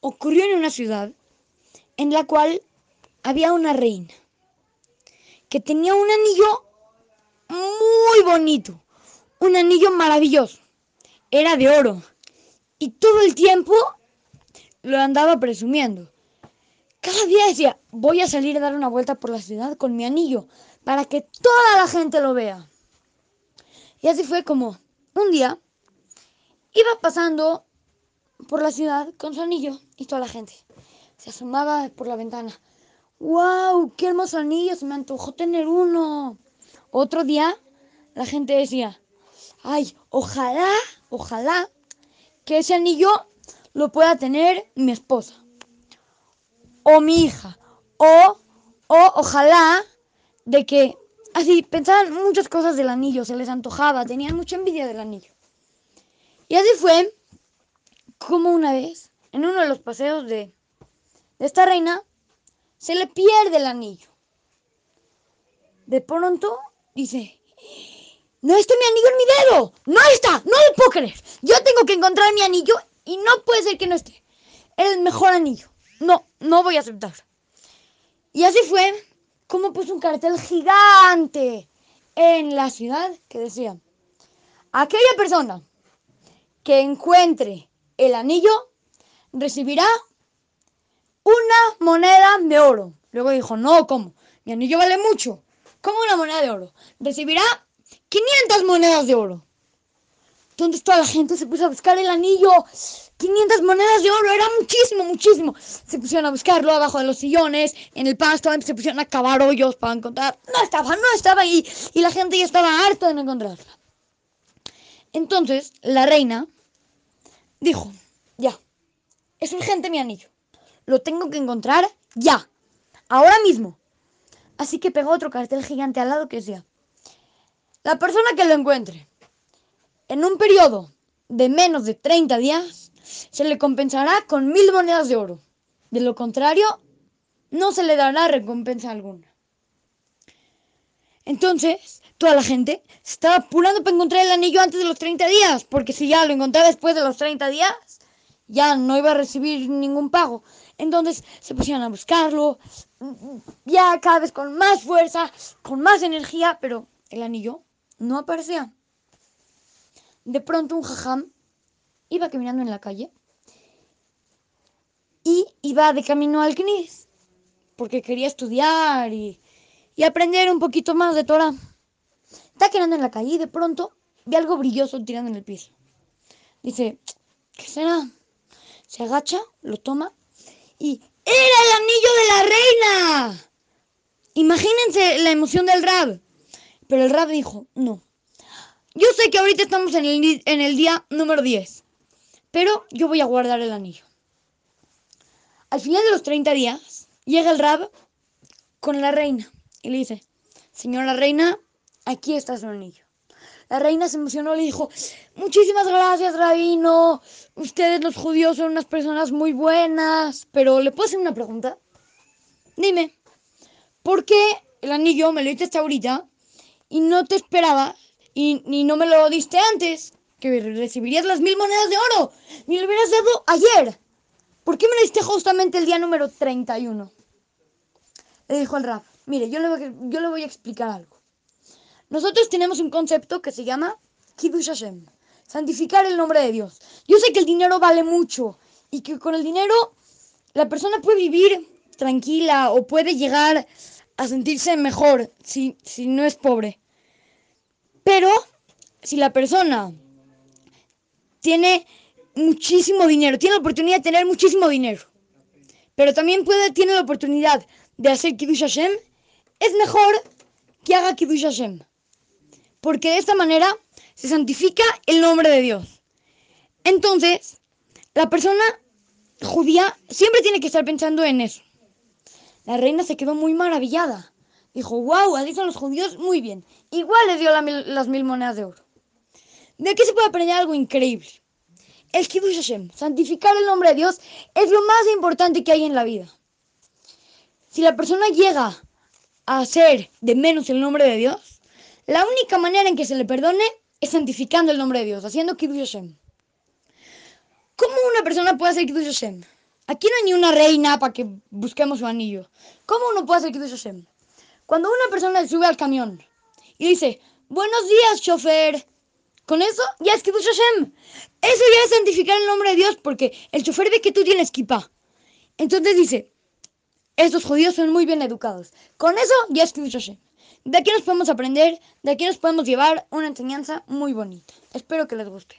ocurrió en una ciudad en la cual había una reina que tenía un anillo muy bonito, un anillo maravilloso. Era de oro y todo el tiempo lo andaba presumiendo. Cada día decía, voy a salir a dar una vuelta por la ciudad con mi anillo para que toda la gente lo vea. Y así fue como un día iba pasando por la ciudad con su anillo y toda la gente se asomaba por la ventana. ¡Wow! ¡Qué hermoso anillo! Se me antojó tener uno. Otro día la gente decía, ¡ay! Ojalá, ojalá que ese anillo lo pueda tener mi esposa o mi hija o, o ojalá de que así pensaban muchas cosas del anillo, se les antojaba, tenían mucha envidia del anillo. Y así fue como una vez, en uno de los paseos de, esta reina, se le pierde el anillo. De pronto dice, no está mi anillo en mi dedo, no está, no lo puedo creer. Yo tengo que encontrar mi anillo y no puede ser que no esté. el mejor anillo. No, no voy a aceptar. Y así fue como puso un cartel gigante en la ciudad que decía, aquella persona que encuentre el anillo recibirá una moneda de oro. Luego dijo, no, ¿cómo? Mi anillo vale mucho. ¿Cómo una moneda de oro? Recibirá 500 monedas de oro. Entonces toda la gente se puso a buscar el anillo. 500 monedas de oro, era muchísimo, muchísimo. Se pusieron a buscarlo abajo de los sillones, en el pasto, se pusieron a cavar hoyos para encontrar. No estaba, no estaba ahí. Y la gente ya estaba harta de no encontrarla. Entonces la reina dijo, ya, es urgente mi anillo. Lo tengo que encontrar ya, ahora mismo. Así que pegó otro cartel gigante al lado que decía, la persona que lo encuentre en un periodo de menos de 30 días, se le compensará con mil monedas de oro. De lo contrario, no se le dará recompensa alguna. Entonces, toda la gente se estaba apurando para encontrar el anillo antes de los 30 días, porque si ya lo encontraba después de los 30 días, ya no iba a recibir ningún pago. Entonces se pusieron a buscarlo, ya cada vez con más fuerza, con más energía, pero el anillo no aparecía. De pronto un jajam iba caminando en la calle y iba de camino al Knis, porque quería estudiar y, y aprender un poquito más de Torah. Está caminando en la calle y de pronto ve algo brilloso tirando en el piso. Dice, ¿qué será? Se agacha, lo toma y ¡era el anillo de la reina! Imagínense la emoción del rab. Pero el rab dijo, no, yo sé que ahorita estamos en el, en el día número 10, pero yo voy a guardar el anillo. Al final de los 30 días, llega el rab con la reina y le dice, señora reina, aquí está su anillo. La reina se emocionó y le dijo, muchísimas gracias, rabino. Ustedes los judíos son unas personas muy buenas. Pero ¿le puedo hacer una pregunta? Dime, ¿por qué el anillo me lo diste ahorita y no te esperaba y, no me lo diste antes, que recibirías las mil monedas de oro. Me lo hubieras dado ayer. ¿Por qué me lo diste justamente el día número 31? Le dijo el rap, mire, yo le voy a explicar algo. Nosotros tenemos un concepto que se llama Kiddush Hashem, santificar el nombre de Dios. Yo sé que el dinero vale mucho y que con el dinero la persona puede vivir tranquila o puede llegar a sentirse mejor si, si no es pobre. Pero si la persona tiene muchísimo dinero, tiene la oportunidad de tener muchísimo dinero, pero también puede, tiene la oportunidad de hacer Kiddush Hashem, es mejor que haga Kiddush Hashem. Porque de esta manera se santifica el nombre de Dios. Entonces, la persona judía siempre tiene que estar pensando en eso. La reina se quedó muy maravillada. Dijo, wow, así son los judíos, muy bien. Igual le dio las mil monedas de oro. De aquí se puede aprender algo increíble. El Kiddush Hashem, santificar el nombre de Dios, es lo más importante que hay en la vida. Si la persona llega a hacer de menos el nombre de Dios, la única manera en que se le perdone es santificando el nombre de Dios, haciendo Kiddush Hashem. ¿Cómo una persona puede hacer Kiddush Hashem? Aquí no hay ni una reina para que busquemos su anillo. ¿Cómo uno puede hacer Kiddush Hashem? Cuando una persona sube al camión y dice, buenos días, chofer, con eso ya es Kiddush Hashem. Eso ya es santificar el nombre de Dios porque el chofer ve que tú tienes kippah. Entonces dice, estos judíos son muy bien educados. Con eso ya es Kiddush Hashem. De aquí nos podemos aprender, de aquí nos podemos llevar una enseñanza muy bonita. Espero que les guste.